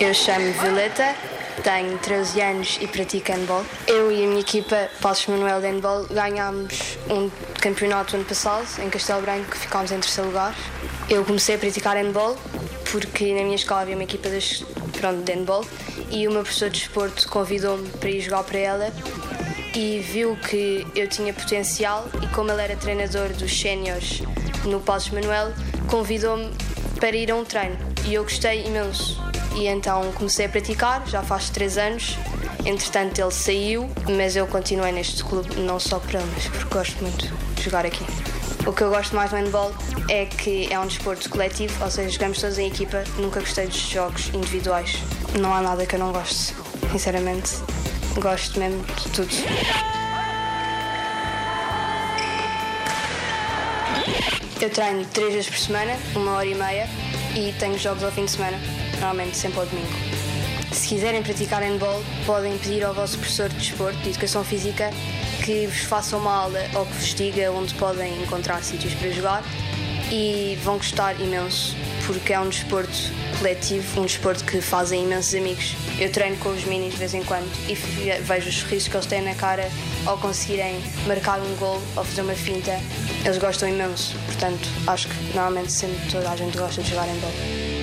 Eu chamo-me Violeta, tenho 13 anos e pratico handball. Eu e a minha equipa, Passos Manuel de Handball, ganhámos um campeonato ano passado em Castelo Branco, ficámos em terceiro lugar. Eu comecei a praticar handball porque na minha escola havia uma equipa de, pronto, de handball e o meu professor de desporto convidou-me para ir jogar para ela e viu que eu tinha potencial e como ele era treinador dos séniores no Passos Manuel, convidou-me para ir a um treino e eu gostei imenso e então comecei a praticar, já faz três anos. Entretanto, ele saiu, mas eu continuei neste clube, não só para mas porque gosto muito de jogar aqui. O que eu gosto mais do handball é que é um desporto coletivo, ou seja, jogamos todos em equipa. Nunca gostei dos jogos individuais. Não há nada que eu não goste, sinceramente. Gosto mesmo de tudo. Eu treino três vezes por semana, uma hora e meia, e tenho jogos ao fim de semana normalmente sempre ao domingo. Se quiserem praticar handball, podem pedir ao vosso professor de desporto, de educação física, que vos faça uma aula ou que vos diga onde podem encontrar sítios para jogar e vão gostar imenso, porque é um desporto coletivo, um desporto que fazem imensos amigos. Eu treino com os minis de vez em quando e vejo os sorrisos que eles têm na cara ao conseguirem marcar um gol ou fazer uma finta. Eles gostam imenso, portanto, acho que normalmente sempre toda a gente gosta de jogar em bola.